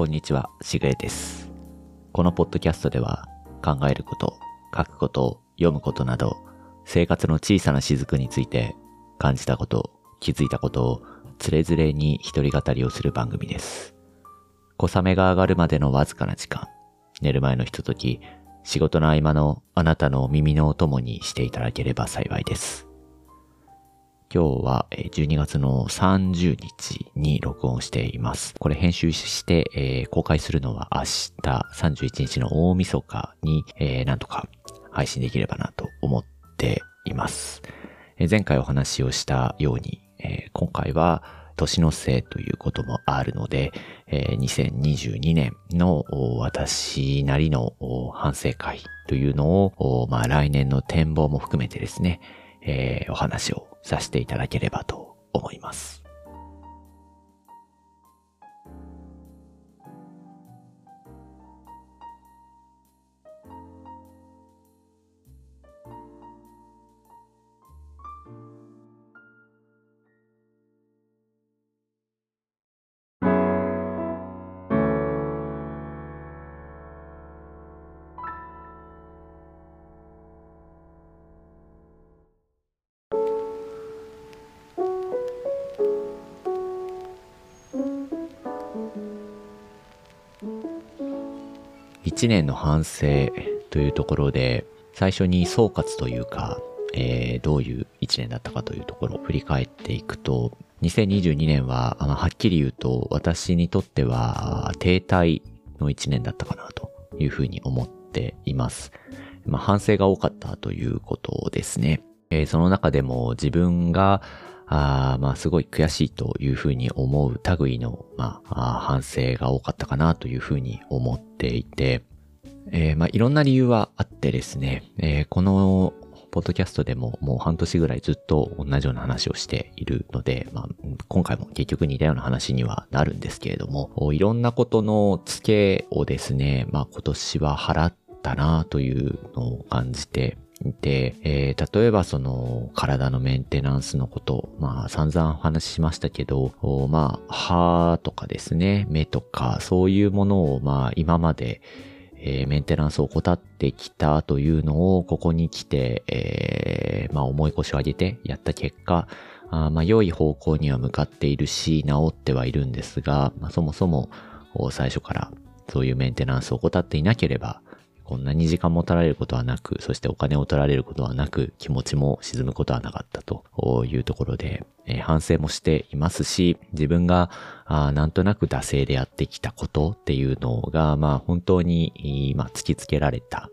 こんにちは、しぐれです。このポッドキャストでは考えること、書くこと、読むことなど、生活の小さな雫について感じたこと、気づいたことをつれづれに一人語りをする番組です。小雨が上がるまでのわずかな時間、寝る前のひととき、仕事の合間のあなたのお耳のお供にしていただければ幸いです。今日は12月の30日に録音しています。これ編集して、えー公開するのは明日31日の大晦日に、えーなんとか配信できればなと思っています。えー前回お話をしたように、えー今回は年の瀬ということもあるので、えー2022年の私なりの反省会というのを、まあ来年の展望も含めてですね、えーお話をさせていただければと思います。一年の反省というところで、最初に総括というか、えーどういう一年だったかというところを振り返っていくと、2022年は、まあはっきり言うと、私にとっては、停滞の一年だったかなというふうに思っています。まあ、反省が多かったということですね。えーその中でも自分が、あまあ、すごい悔しいというふうに思う類の、まあ、あ反省が多かったかなというふうに思っていて、えーまあ、いろんな理由はあってですね、えーこの、ポッドキャストでももう半年ぐらいずっと同じような話をしているので、まあ、今回も結局似たような話にはなるんですけれども、いろんなことの付けをですね、まあ、今年は払ったなというのを感じていて、えー例えばその体のメンテナンスのこと、まあ散々お話ししましたけど、まあ歯とかですね、目とかそういうものをまあ今までえーメンテナンスを怠ってきたというのを、ここに来て、えーまあ、重い腰を上げてやった結果、あまあ、良い方向には向かっているし、治ってはいるんですが、まあ、そもそも、最初からそういうメンテナンスを怠っていなければ、こんなに時間も取られることはなく、そしてお金を取られることはなく、気持ちも沈むことはなかったというところで、えー反省もしていますし、自分があなんとなく惰性でやってきたことっていうのが、まあ本当に、まあ、突きつけられた。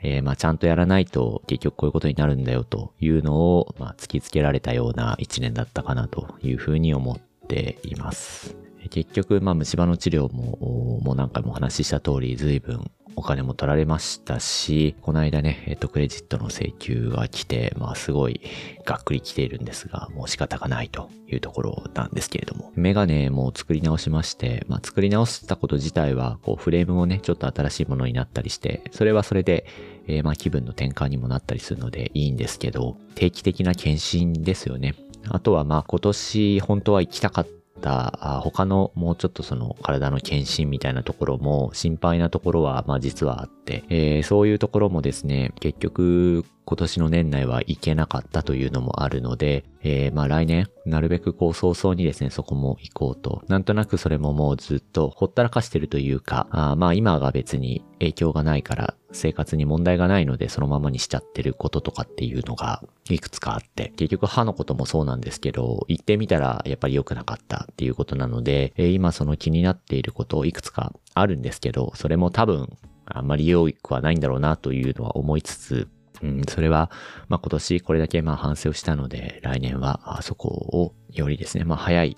えーまあちゃんとやらないと結局こういうことになるんだよというのを、まあ突きつけられたような一年だったかなというふうに思っています。結局、まあ虫歯の治療も、もう何回もお話しした通り随分お金も取られましたし、この間ね、えっ、と、クレジットの請求が来て、まあすごいがっくり来ているんですが、もう仕方がないというところなんですけれども、メガネも作り直しまして、まあ作り直したこと自体は、こうフレームもね、ちょっと新しいものになったりして、それはそれで、えーまあ気分の転換にもなったりするのでいいんですけど、定期的な検診ですよね。あとはまあ今年本当は行きたかったあ他のもうちょっとその体の検診みたいなところも心配なところはまあ実はあって、えーそういうところもですね、結局今年の年内は行けなかったというのもあるので、えーまあ来年なるべくこう早々にですね、そこも行こうと。なんとなくそれももうずっとほったらかしてるというか、あまあ今が別に影響がないから生活に問題がないのでそのままにしちゃってることとかっていうのがいくつかあって、結局歯のこともそうなんですけど、行ってみたらやっぱり良くなかったっていうことなので、えー今その気になっていることいくつかあるんですけど、それも多分あんまり良くはないんだろうなというのは思いつつ、うん、それは、まあ今年これだけまあ反省をしたので、来年はあそこをよりですね、まあ早い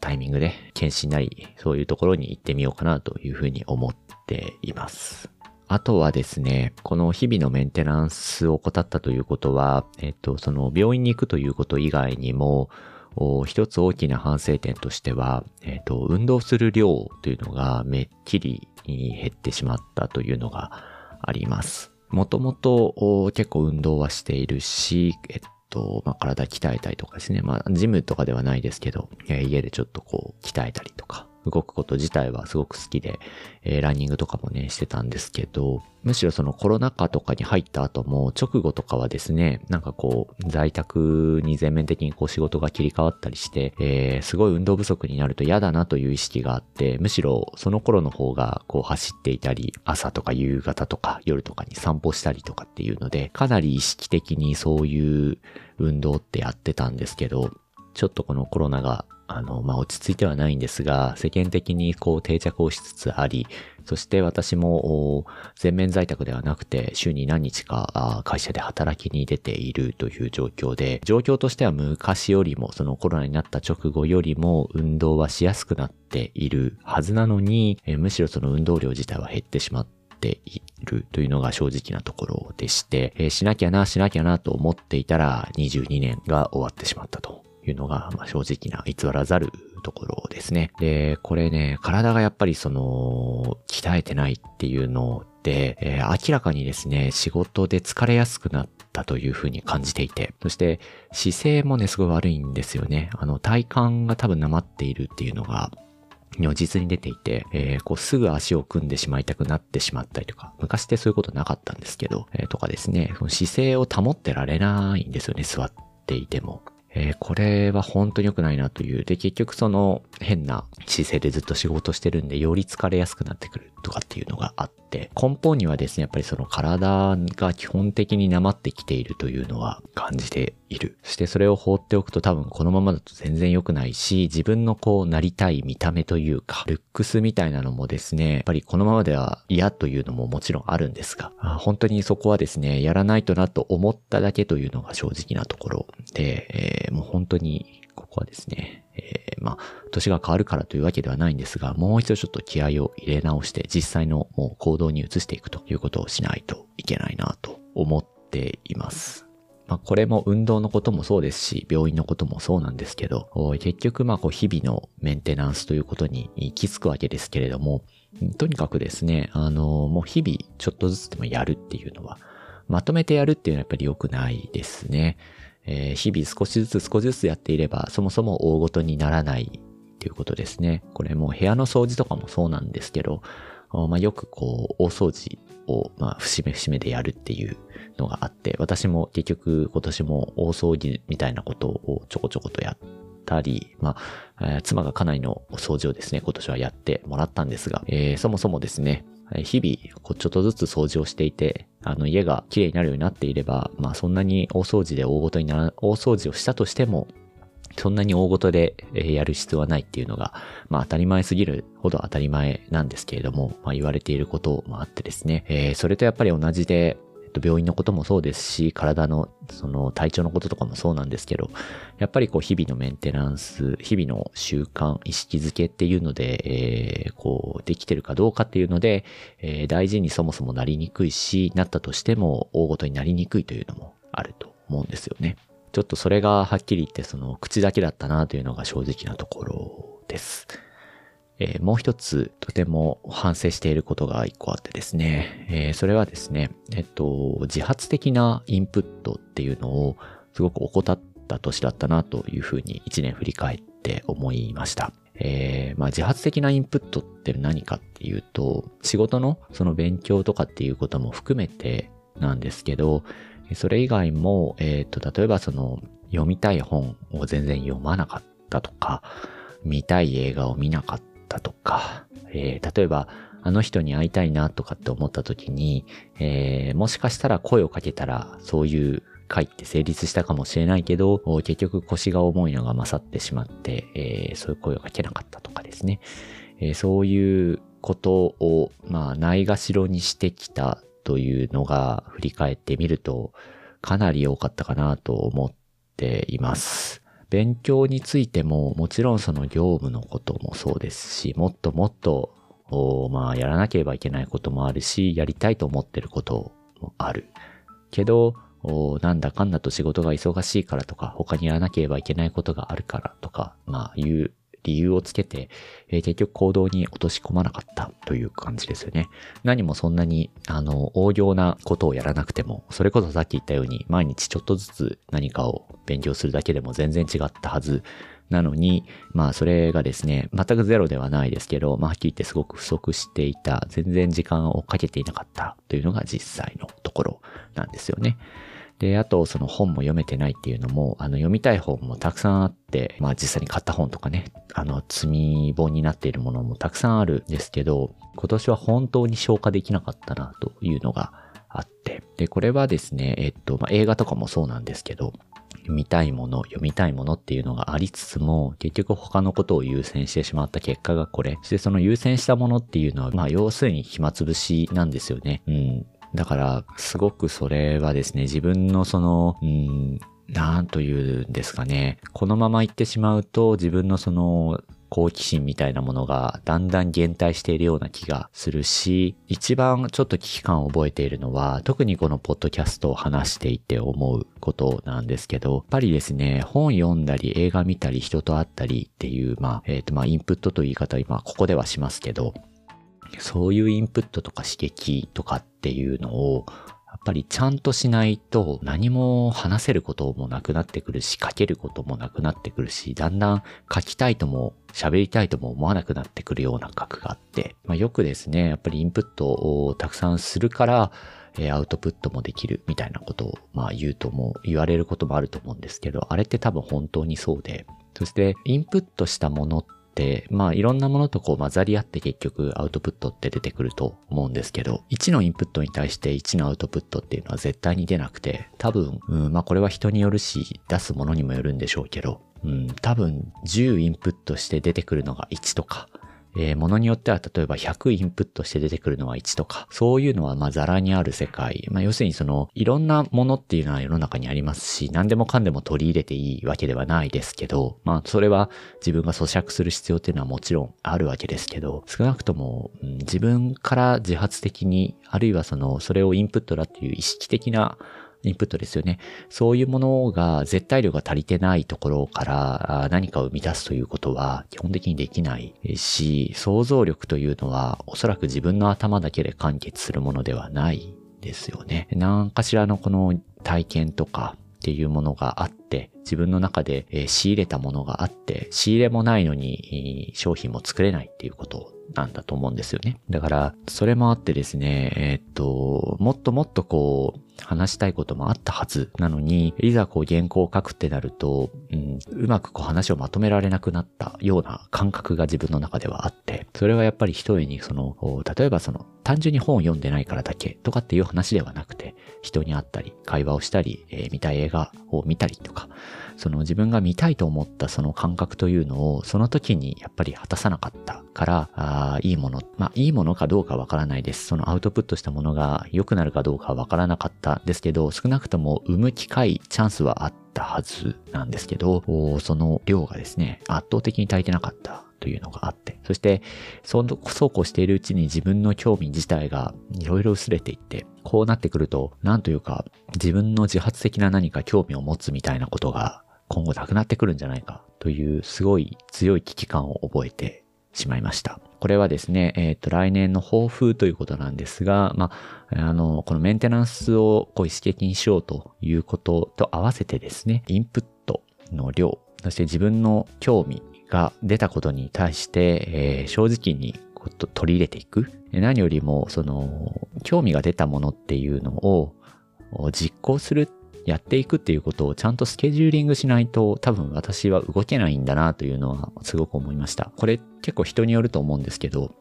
タイミングで検診なり、そういうところに行ってみようかなというふうに思っています。あとはですね、この日々のメンテナンスを怠ったということは、えっと、その病院に行くということ以外にも、一つ大きな反省点としては、えっと、運動する量というのがめっきり減ってしまったというのがあります。もともと結構運動はしているし、えっと、まあ、体鍛えたりとかですね。まあ、ジムとかではないですけど、家でちょっとこう、鍛えたりとか、動くこと自体はすごく好きで、えー、ランニングとかもね、してたんですけど、むしろそのコロナ禍とかに入った後も、直後とかはですね、なんかこう、在宅に全面的にこう仕事が切り替わったりして、えー、すごい運動不足になると嫌だなという意識があって、むしろその頃の方がこう走っていたり、朝とか夕方とか夜とかに散歩したりとかっていうので、かなり意識的にそういう運動ってやってたんですけど、ちょっとこのコロナがあの、まあ、落ち着いてはないんですが、世間的にこう定着をしつつあり、そして私も全面在宅ではなくて週に何日か会社で働きに出ているという状況で、状況としては昔よりもそのコロナになった直後よりも運動はしやすくなっているはずなのに、むしろその運動量自体は減ってしまっているというのが正直なところでして、えしなきゃな、しなきゃなと思っていたら22年が終わってしまったと。いうのが、まあ、正直な偽らざるところですね。で、これね、体がやっぱりその、鍛えてないっていうので、えー、明らかにですね、仕事で疲れやすくなったというふうに感じていて、そして姿勢もね、すごい悪いんですよね。あの、体幹が多分なまっているっていうのが、如実に出ていて、えー、こうすぐ足を組んでしまいたくなってしまったりとか、昔ってそういうことなかったんですけど、えー、とかですね、その姿勢を保ってられないんですよね、座っていても。えー、これは本当に良くないなという。で、結局その変な姿勢でずっと仕事してるんで、より疲れやすくなってくるとかっていうのがあって、根本にはですね、やっぱりその体が基本的になまってきているというのは感じている。そしてそれを放っておくと多分このままだと全然良くないし、自分のこうなりたい見た目というか、ルックスみたいなのもですね、やっぱりこのままでは嫌というのももちろんあるんですが、本当にそこはですね、やらないとなと思っただけというのが正直なところで、えー、もう本当にここはですね、えー、まあ、年が変わるからというわけではないんですが、もう一度ちょっと気合を入れ直して、実際のもう行動に移していくということをしないといけないなと思っています。まあ、これも運動のこともそうですし、病院のこともそうなんですけど、結局まあこう日々のメンテナンスということに行き着くわけですけれども、とにかくですね、あの、もう日々ちょっとずつでもやるっていうのは、まとめてやるっていうのはやっぱり良くないですね。えー、日々少しずつ少しずつやっていれば、そもそも大ごとにならないっていうことですね。これもう部屋の掃除とかもそうなんですけど、まあ、よくこう、大掃除を、まあ、節目節目でやるっていうのがあって、私も結局今年も大掃除みたいなことをちょこちょことやったり、まあ、えー、妻が家内の掃除をですね、今年はやってもらったんですが、えー、そもそもですね、日々、ちょっとずつ掃除をしていて、あの家が綺麗になるようになっていれば、まあそんなに大掃除で大ごとになら、大掃除をしたとしても、そんなに大ごとでやる必要はないっていうのが、まあ当たり前すぎるほど当たり前なんですけれども、まあ言われていることもあってですね、えー、それとやっぱり同じで、と病院のこともそうですし、体のその体調のこととかもそうなんですけど、やっぱりこう日々のメンテナンス、日々の習慣、意識づけっていうので、えー、こうできてるかどうかっていうので、えー、大事にそもそもなりにくいし、なったとしても大ごとになりにくいというのもあると思うんですよね。ちょっとそれがはっきり言ってその口だけだったなというのが正直なところです。えー、もう一つとても反省していることが一個あってですね、えー、それはですね、えっと、自発的なインプットっていうのをすごく怠った年だったなというふうに一年振り返って思いました。えー、まあ自発的なインプットって何かっていうと、仕事のその勉強とかっていうことも含めてなんですけど、それ以外も、えっ、ー、と、例えばその、読みたい本を全然読まなかったとか、見たい映画を見なかったとか、えー、例えば、あの人に会いたいなとかって思った時に、えー、もしかしたら声をかけたら、そういう会って成立したかもしれないけど、結局腰が重いのが勝ってしまって、えー、そういう声をかけなかったとかですね。えー、そういうことを、まあ、ないがしろにしてきたというのが振り返ってみるとかなり多かったかなと思っています。勉強についてももちろんその業務のこともそうですし、もっともっとまあやらなければいけないこともあるし、やりたいと思ってることもある。けど、なんだかんだと仕事が忙しいからとか、他にやらなければいけないことがあるからとか、まあいう理由をつけて、えー、結局行動に落とし込まなかったという感じですよね。何もそんなに、あの、大行なことをやらなくても、それこそさっき言ったように、毎日ちょっとずつ何かを勉強するだけでも全然違ったはずなのに、まあそれがですね、全くゼロではないですけど、まあはっきり言ってすごく不足していた、全然時間をかけていなかったというのが実際のところなんですよね。で、あと、その本も読めてないっていうのも、あの、読みたい本もたくさんあって、まあ実際に買った本とかね、あの、積み本になっているものもたくさんあるんですけど、今年は本当に消化できなかったなというのがあって、で、これはですね、えっと、まあ映画とかもそうなんですけど、読みたいもの、読みたいものっていうのがありつつも、結局他のことを優先してしまった結果がこれ。そしてその優先したものっていうのは、まあ要するに暇つぶしなんですよね。うん。だから、すごくそれはですね、自分のその、うん、なんというんですかね。このまま行ってしまうと、自分のその、好奇心みたいなものがだんだん減退しているような気がするし、一番ちょっと危機感を覚えているのは、特にこのポッドキャストを話していて思うことなんですけど、やっぱりですね、本読んだり映画見たり人と会ったりっていう、まあ、えっ、ー、とまあ、インプットという言い方は今ここではしますけど、そういうインプットとか刺激とかっていうのを、やっぱりちゃんとしないと何も話せることもなくなってくるし、書けることもなくなってくるし、だんだん書きたいとも喋りたいとも思わなくなってくるような格があって、まあ、よくですね、やっぱりインプットをたくさんするから、えアウトプットもできるみたいなことを、まあ言うとも、言われることもあると思うんですけど、あれって多分本当にそうで、そしてインプットしたものっ、まあいろんなものとこう混ざり合って結局アウトプットって出てくると思うんですけど、1のインプットに対して1のアウトプットっていうのは絶対に出なくて、多分、うん、まあこれは人によるし、出すものにもよるんでしょうけど、うん、多分10インプットして出てくるのが1とか、えー、ものによっては例えば100インプットして出てくるのは1とか、そういうのはまあザラにある世界。まあ要するにその、いろんなものっていうのは世の中にありますし、何でもかんでも取り入れていいわけではないですけど、まあそれは自分が咀嚼する必要っていうのはもちろんあるわけですけど、少なくとも、うん、自分から自発的に、あるいはその、それをインプットだっていう意識的なインプットですよね。そういうものが絶対量が足りてないところから何かを生み出すということは基本的にできないし、想像力というのはおそらく自分の頭だけで完結するものではないですよね。何かしらのこの体験とかっていうものがあって、自分の中で仕入れたものがあって、仕入れもないのに商品も作れないっていうことなんだと思うんですよね。だから、それもあってですね、えー、っと、もっともっとこう、話したいこともあったはずなのに、いざこう原稿を書くってなると、うん、うまくこう話をまとめられなくなったような感覚が自分の中ではあって、それはやっぱり一重にその、例えばその、単純に本を読んでないからだけとかっていう話ではなくて、人に会ったり、会話をしたり、えー、見たい映画を見たりとか、その自分が見たいと思ったその感覚というのを、その時にやっぱり果たさなかったから、あいいもの、まあいいものかどうかわからないです。そのアウトプットしたものが良くなるかどうかわからなかったですけど、少なくとも生む機会、チャンスはあったはずなんですけど、その量がですね、圧倒的に足りてなかったというのがあって、そして、そうこうしているうちに自分の興味自体がいろいろ薄れていって、こうなってくると、なんというか、自分の自発的な何か興味を持つみたいなことが今後なくなってくるんじゃないかというすごい強い危機感を覚えてしまいました。これはですね、えっ、ー、と、来年の抱負ということなんですが、まあ、あの、このメンテナンスをこう意識的にしようということと合わせてですね、インプットの量、そして自分の興味が出たことに対して、えー、正直に取り入れていく。何よりも、その、興味が出たものっていうのを実行するやっていくっていうことをちゃんとスケジューリングしないと多分私は動けないんだなというのはすごく思いました。これ結構人によると思うんですけど、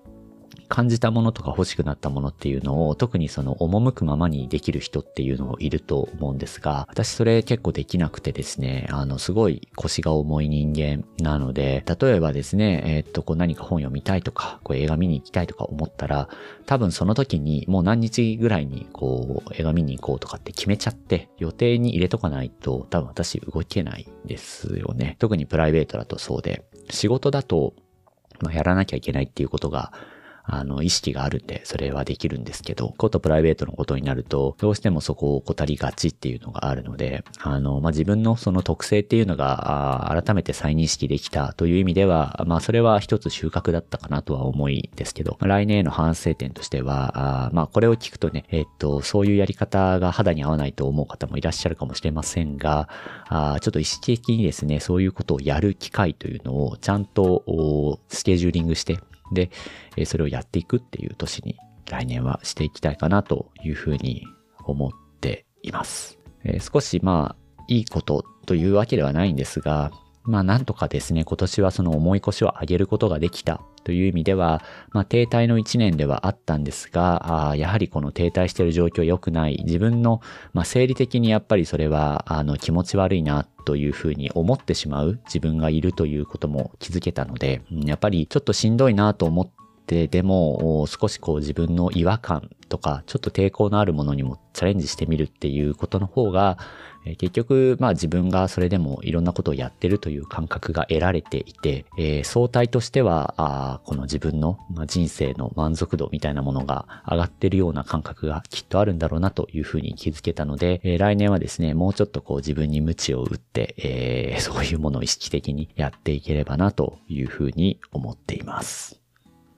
感じたものとか欲しくなったものっていうのを特にその赴くままにできる人っていうのもいると思うんですが、私それ結構できなくてですね、あの、すごい腰が重い人間なので、例えばですね、えー、っと、こう何か本読みたいとか、こう映画見に行きたいとか思ったら、多分その時にもう何日ぐらいにこう映画見に行こうとかって決めちゃって予定に入れとかないと多分私動けないですよね。特にプライベートだとそうで、仕事だとまあ、やらなきゃいけないっていうことがあの、意識があるんで、それはできるんですけど、ことプライベートのことになると、どうしてもそこを怠りがちっていうのがあるので、あの、まあ、自分のその特性っていうのが、改めて再認識できたという意味では、まあ、それは一つ収穫だったかなとは思いですけど、来年への反省点としては、あまあ、これを聞くとね、えっと、そういうやり方が肌に合わないと思う方もいらっしゃるかもしれませんが、あちょっと意識的にですね、そういうことをやる機会というのをちゃんとスケジューリングして、で、それをやっていくっていう年に来年はしていきたいかなというふうに思っています。え、少しまあ、いいことというわけではないんですが、まあなんとかですね、今年はその重い腰を上げることができたという意味では、まあ停滞の1年ではあったんですが、あやはりこの停滞している状況良くない、自分の、まあ生理的にやっぱりそれはあの気持ち悪いなというふうに思ってしまう自分がいるということも気づけたので、やっぱりちょっとしんどいなと思ってでも少しこう自分の違和感とかちょっと抵抗のあるものにもチャレンジしてみるっていうことの方が結局、まあ自分がそれでもいろんなことをやってるという感覚が得られていて、えー、相対としては、あこの自分の、人生の満足度みたいなものが上がってるような感覚がきっとあるんだろうなというふうに気づけたので、えー、来年はですね、もうちょっとこう自分に無知を打って、えー、そういうものを意識的にやっていければなというふうに思っています。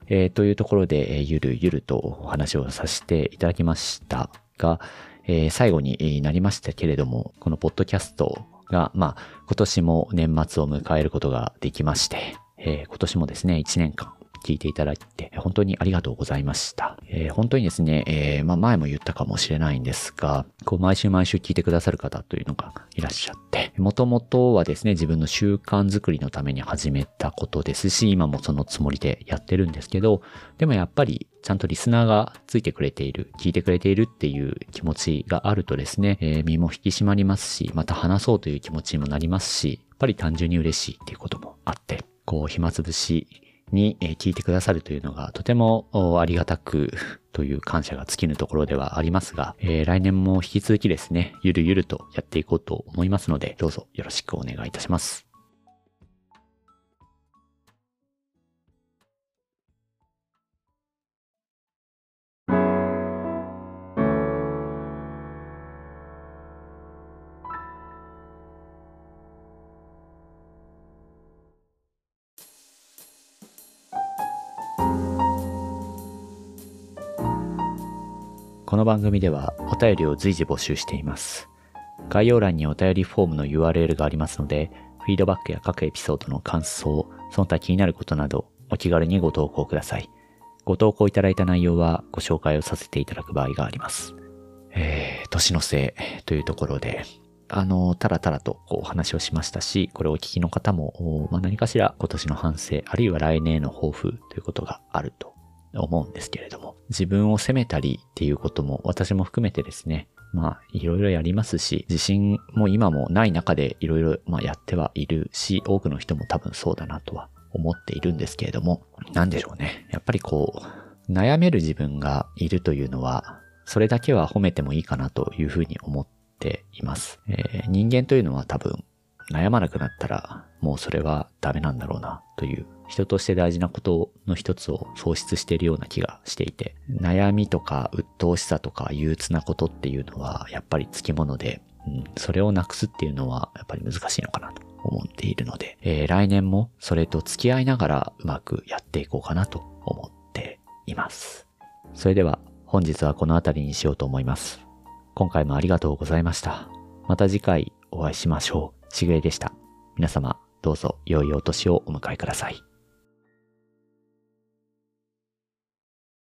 えー、というところで、え、ゆるゆるとお話をさせていただきましたが、えー、最後になりましたけれども、このポッドキャストが、まあ、今年も年末を迎えることができまして、えー、今年もですね、1年間聞いていただいて、本当にありがとうございました。えー、本当にですね、えー、まあ前も言ったかもしれないんですが、こう毎週毎週聞いてくださる方というのがいらっしゃって、もともとはですね、自分の習慣づくりのために始めたことですし、今もそのつもりでやってるんですけど、でもやっぱりちゃんとリスナーがついてくれている、聞いてくれているっていう気持ちがあるとですね、えー、身も引き締まりますし、また話そうという気持ちにもなりますし、やっぱり単純に嬉しいっていうこともあって、こう暇つぶしに聞いてくださるというのがとてもありがたくという感謝が尽きぬところではありますが、えー、来年も引き続きですね、ゆるゆるとやっていこうと思いますので、どうぞよろしくお願いいたします。この番組ではお便りを随時募集しています。概要欄にお便りフォームの URL がありますので、フィードバックや各エピソードの感想、その他気になることなど、お気軽にご投稿ください。ご投稿いただいた内容はご紹介をさせていただく場合があります。えー、年のせいというところで、あの、たらたらとお話をしましたし、これをお聞きの方も、まあ、何かしら今年の反省、あるいは来年への抱負ということがあると思うんですけれども、自分を責めたりっていうことも私も含めてですね、まあいろいろやりますし、自信も今もない中でいろいろまあやってはいるし、多くの人も多分そうだなとは思っているんですけれども、なんでしょうね。やっぱりこう、悩める自分がいるというのは、それだけは褒めてもいいかなというふうに思っています。えー、人間というのは多分悩まなくなったらもうそれはダメなんだろうなという人として大事なことの一つを喪失しているような気がしていて、悩みとか鬱陶しさとか憂鬱なことっていうのはやっぱりつきもので、うん、それをなくすっていうのはやっぱり難しいのかなと思っているので、えー、来年もそれと付き合いながらうまくやっていこうかなと思っています。それでは本日はこの辺りにしようと思います。今回もありがとうございました。また次回お会いしましょう。しぐれでした。皆様どうぞ良いお年をお迎えください。